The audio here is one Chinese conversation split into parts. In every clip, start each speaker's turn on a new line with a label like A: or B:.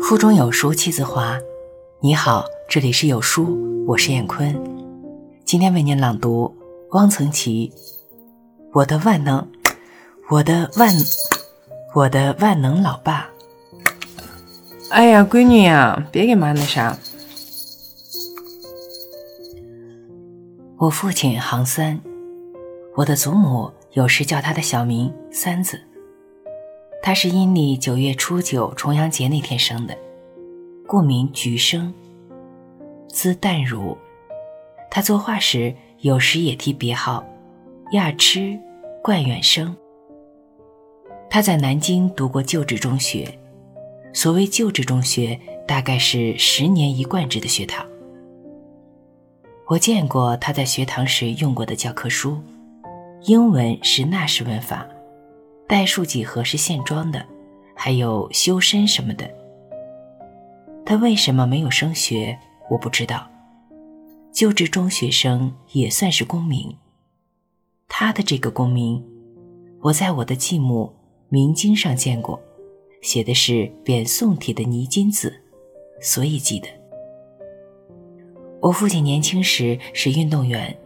A: 腹中有书气自华。你好，这里是有书，我是燕坤。今天为您朗读汪曾祺《我的万能，我的万，我的万能老爸》。
B: 哎呀，闺女呀，别给妈那啥。
A: 我父亲行三，我的祖母有时叫他的小名三子。他是阴历九月初九重阳节那天生的，故名菊生，字淡如。他作画时有时也提别号亚痴冠远生。他在南京读过旧制中学，所谓旧制中学，大概是十年一贯制的学堂。我见过他在学堂时用过的教科书，英文是纳什文法。代数几何是现装的，还有修身什么的。他为什么没有升学？我不知道。就职中学生也算是功名。他的这个功名，我在我的继母《明经》上见过，写的是扁宋体的泥金字，所以记得。我父亲年轻时是运动员，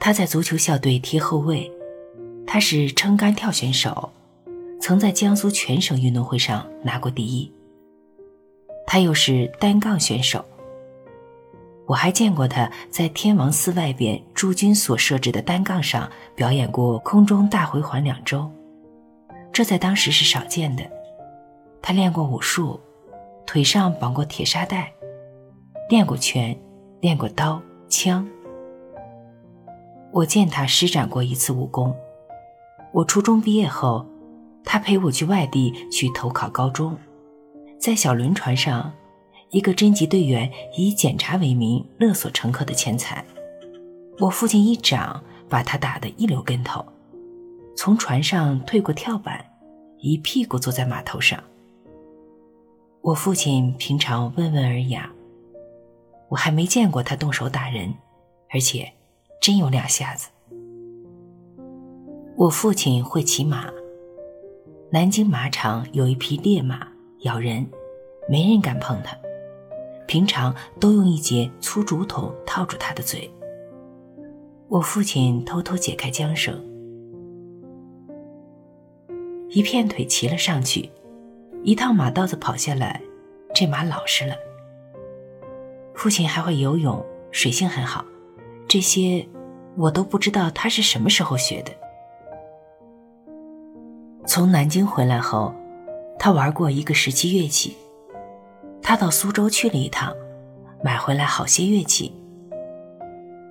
A: 他在足球校队踢后卫。他是撑杆跳选手，曾在江苏全省运动会上拿过第一。他又是单杠选手。我还见过他在天王寺外边驻军所设置的单杠上表演过空中大回环两周，这在当时是少见的。他练过武术，腿上绑过铁沙袋，练过拳，练过刀枪。我见他施展过一次武功。我初中毕业后，他陪我去外地去投考高中，在小轮船上，一个侦缉队员以检查为名勒索乘客的钱财，我父亲一掌把他打得一溜跟头，从船上退过跳板，一屁股坐在码头上。我父亲平常温文尔雅，我还没见过他动手打人，而且真有两下子。我父亲会骑马，南京马场有一匹烈马，咬人，没人敢碰它。平常都用一节粗竹筒套住它的嘴。我父亲偷偷解开缰绳，一片腿骑了上去，一趟马道子跑下来，这马老实了。父亲还会游泳，水性很好，这些我都不知道他是什么时候学的。从南京回来后，他玩过一个时期乐器。他到苏州去了一趟，买回来好些乐器：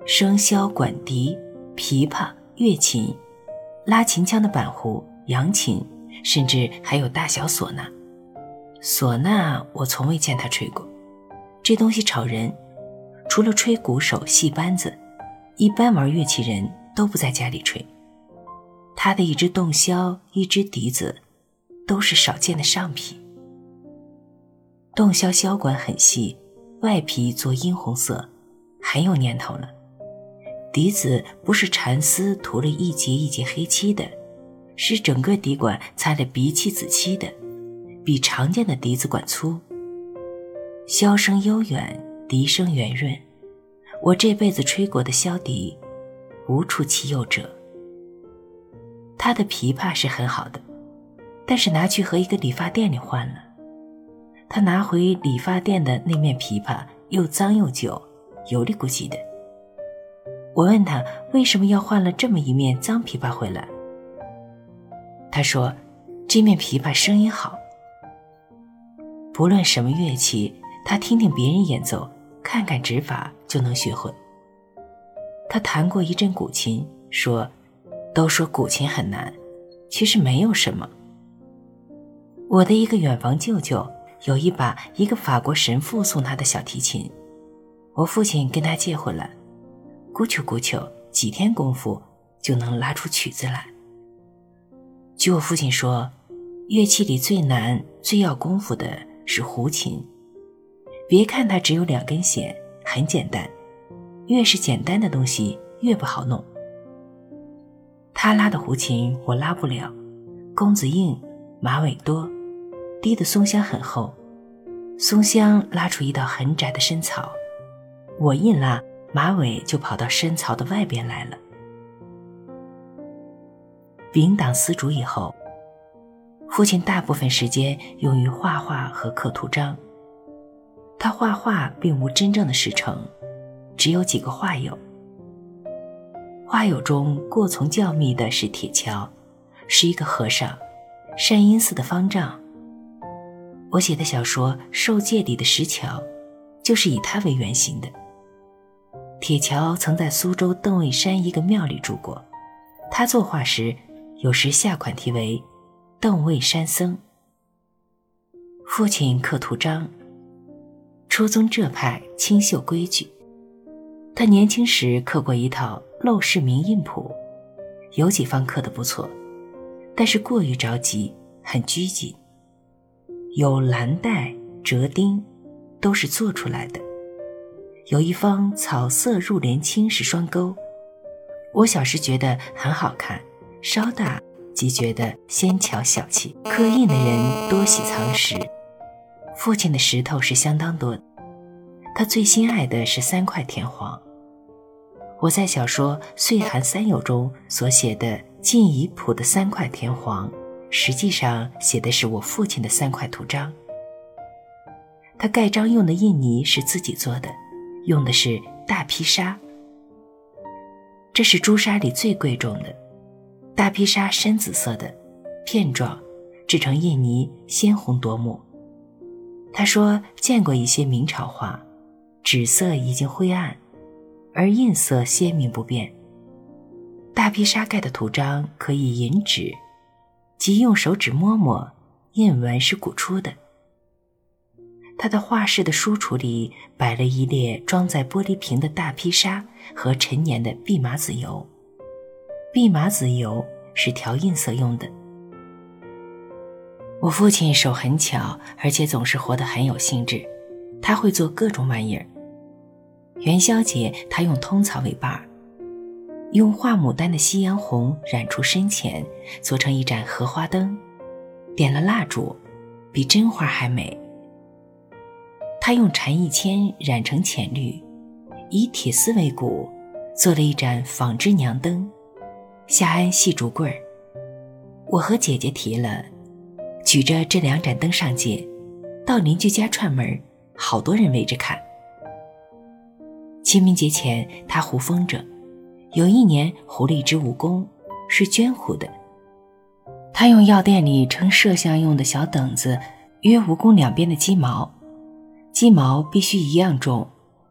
A: 笙箫、管笛、琵琶、乐琴、拉琴腔的板胡、扬琴，甚至还有大小唢呐。唢呐我从未见他吹过，这东西吵人。除了吹鼓手、戏班子，一般玩乐器人都不在家里吹。他的一只洞箫，一只笛子，都是少见的上品。洞箫箫管很细，外皮做殷红色，很有年头了。笛子不是蚕丝涂了一节一节黑漆的，是整个笛管擦了鼻漆紫漆的，比常见的笛子管粗。箫声悠远，笛声圆润。我这辈子吹过的箫笛，无出其右者。他的琵琶是很好的，但是拿去和一个理发店里换了。他拿回理发店的那面琵琶又脏又旧，油里咕叽的。我问他为什么要换了这么一面脏琵琶回来，他说：“这面琵琶声音好。不论什么乐器，他听听别人演奏，看看指法就能学会。他弹过一阵古琴，说。”都说古琴很难，其实没有什么。我的一个远房舅舅有一把一个法国神父送他的小提琴，我父亲跟他借回来，咕啾咕啾，几天功夫就能拉出曲子来。据我父亲说，乐器里最难、最要功夫的是胡琴。别看它只有两根弦，很简单，越是简单的东西越不好弄。他拉的胡琴我拉不了，弓子硬，马尾多，低的松香很厚，松香拉出一道很窄的深槽，我一拉，马尾就跑到深槽的外边来了。丙党丝竹以后，父亲大部分时间用于画画和刻图章。他画画并无真正的师承，只有几个画友。画友中过从较密的是铁桥，是一个和尚，善因寺的方丈。我写的小说《受戒》里的石桥，就是以他为原型的。铁桥曾在苏州邓尉山一个庙里住过，他作画时有时下款题为“邓尉山僧”。父亲刻图章，初宗浙派清秀规矩。他年轻时刻过一套《陋室铭印谱》，有几方刻得不错，但是过于着急，很拘谨。有蓝带、折钉，都是做出来的。有一方草色入帘青是双钩，我小时觉得很好看，稍大即觉得纤巧小气。刻印的人多喜藏石，父亲的石头是相当多的。他最心爱的是三块田黄。我在小说《岁寒三友》中所写的晋夷谱的三块田黄。实际上写的是我父亲的三块图章。他盖章用的印泥是自己做的，用的是大披沙。这是朱砂里最贵重的，大披沙深紫色的，片状，制成印泥鲜红夺目。他说见过一些明朝画，纸色已经灰暗，而印色鲜明不变。大披沙盖的图章可以引纸。即用手指摸摸，印纹是鼓出的。他的画室的书橱里摆了一列装在玻璃瓶的大披沙和陈年的蓖麻籽油。蓖麻籽油是调印色用的。我父亲手很巧，而且总是活得很有兴致。他会做各种玩意儿。元宵节，他用通草为伴儿。用画牡丹的夕阳红染出深浅，做成一盏荷花灯，点了蜡烛，比真花还美。他用蝉翼铅染成浅绿，以铁丝为骨，做了一盏纺织娘灯，下安细竹棍儿。我和姐姐提了，举着这两盏灯上街，到邻居家串门，好多人围着看。清明节前，他胡风筝。有一年，狐狸一只蜈蚣，是绢糊的。他用药店里称摄像用的小等子，约蜈蚣两边的鸡毛，鸡毛必须一样重，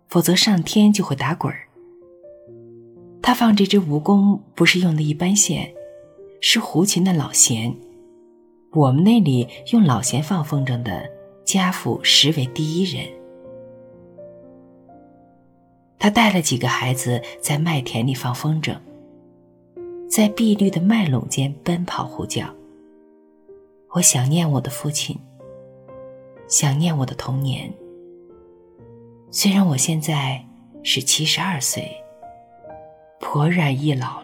A: 否则上天就会打滚儿。他放这只蜈蚣不是用的一般线，是胡琴的老弦。我们那里用老弦放风筝的家父实为第一人。他带了几个孩子在麦田里放风筝，在碧绿的麦垄间奔跑呼叫。我想念我的父亲，想念我的童年。虽然我现在是七十二岁，颇然易老。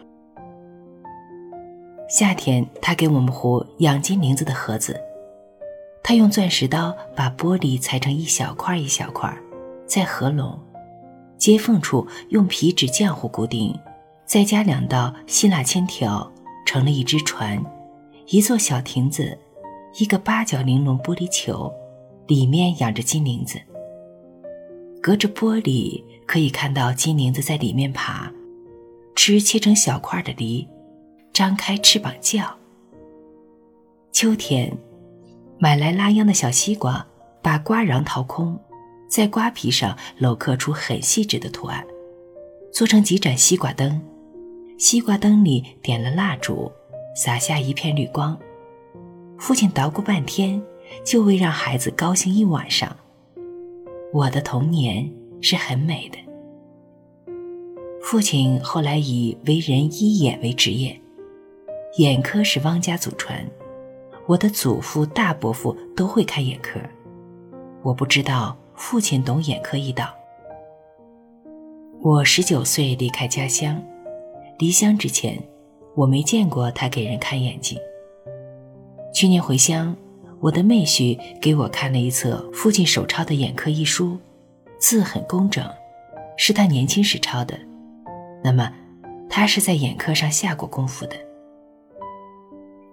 A: 夏天，他给我们糊养金铃子的盒子，他用钻石刀把玻璃裁成一小块一小块，再合拢。接缝处用皮纸浆糊固定，再加两道希腊铅条，成了一只船，一座小亭子，一个八角玲珑玻璃球，里面养着金铃子。隔着玻璃可以看到金铃子在里面爬，吃切成小块的梨，张开翅膀叫。秋天，买来拉秧的小西瓜，把瓜瓤掏空。在瓜皮上镂刻出很细致的图案，做成几盏西瓜灯。西瓜灯里点了蜡烛，洒下一片绿光。父亲捣鼓半天，就为让孩子高兴一晚上。我的童年是很美的。父亲后来以为人医眼为职业，眼科是汪家祖传，我的祖父、大伯父都会开眼科。我不知道。父亲懂眼科一道。我十九岁离开家乡，离乡之前，我没见过他给人看眼睛。去年回乡，我的妹婿给我看了一册父亲手抄的眼科医书，字很工整，是他年轻时抄的。那么，他是在眼科上下过功夫的。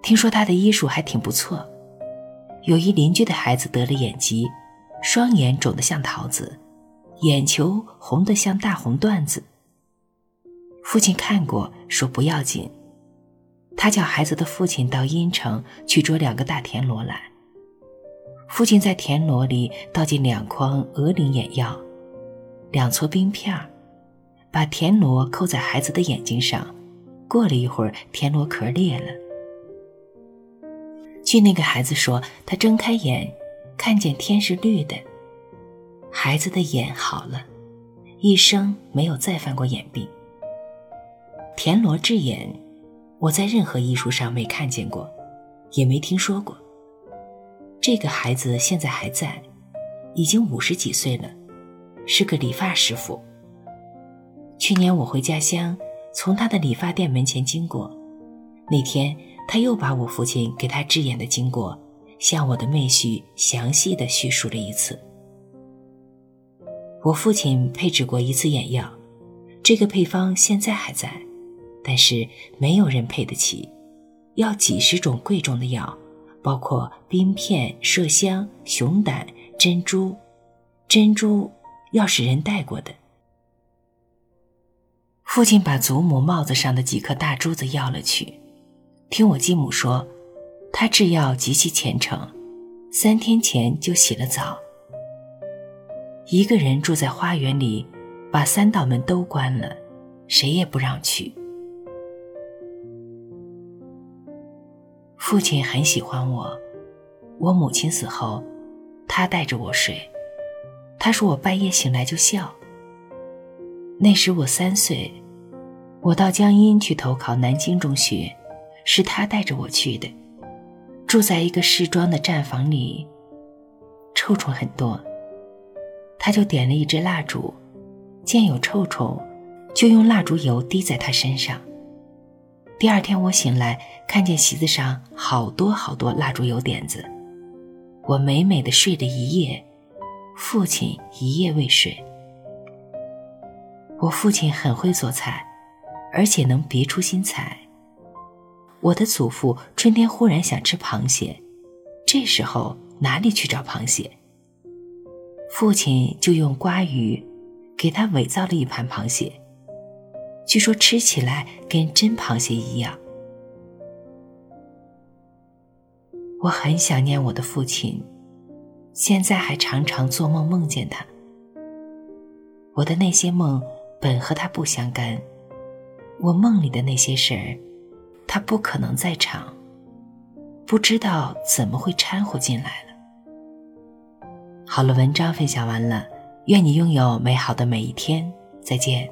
A: 听说他的医术还挺不错。有一邻居的孩子得了眼疾，双眼肿得像桃子，眼球红得像大红缎子。父亲看过，说不要紧。他叫孩子的父亲到阴城去捉两个大田螺来。父亲在田螺里倒进两筐鹅翎眼药，两撮冰片儿把田螺扣在孩子的眼睛上。过了一会儿，田螺壳裂了。据那个孩子说，他睁开眼，看见天是绿的。孩子的眼好了，一生没有再犯过眼病。田螺治眼，我在任何医书上没看见过，也没听说过。这个孩子现在还在，已经五十几岁了，是个理发师傅。去年我回家乡，从他的理发店门前经过，那天他又把我父亲给他治眼的经过，向我的妹婿详细的叙述了一次。我父亲配制过一次眼药，这个配方现在还在，但是没有人配得起，要几十种贵重的药。包括冰片、麝香、熊胆、珍珠，珍珠要是人戴过的。父亲把祖母帽子上的几颗大珠子要了去。听我继母说，他制药极其虔诚，三天前就洗了澡。一个人住在花园里，把三道门都关了，谁也不让去。父亲很喜欢我，我母亲死后，他带着我睡。他说我半夜醒来就笑。那时我三岁，我到江阴去投考南京中学，是他带着我去的。住在一个市庄的站房里，臭虫很多，他就点了一支蜡烛，见有臭虫，就用蜡烛油滴在他身上。第二天我醒来，看见席子上好多好多蜡烛油点子，我美美的睡了一夜，父亲一夜未睡。我父亲很会做菜，而且能别出心裁。我的祖父春天忽然想吃螃蟹，这时候哪里去找螃蟹？父亲就用瓜鱼给他伪造了一盘螃蟹。据说吃起来跟真螃蟹一样。我很想念我的父亲，现在还常常做梦梦见他。我的那些梦本和他不相干，我梦里的那些事儿，他不可能在场，不知道怎么会掺和进来了。好了，文章分享完了，愿你拥有美好的每一天，再见。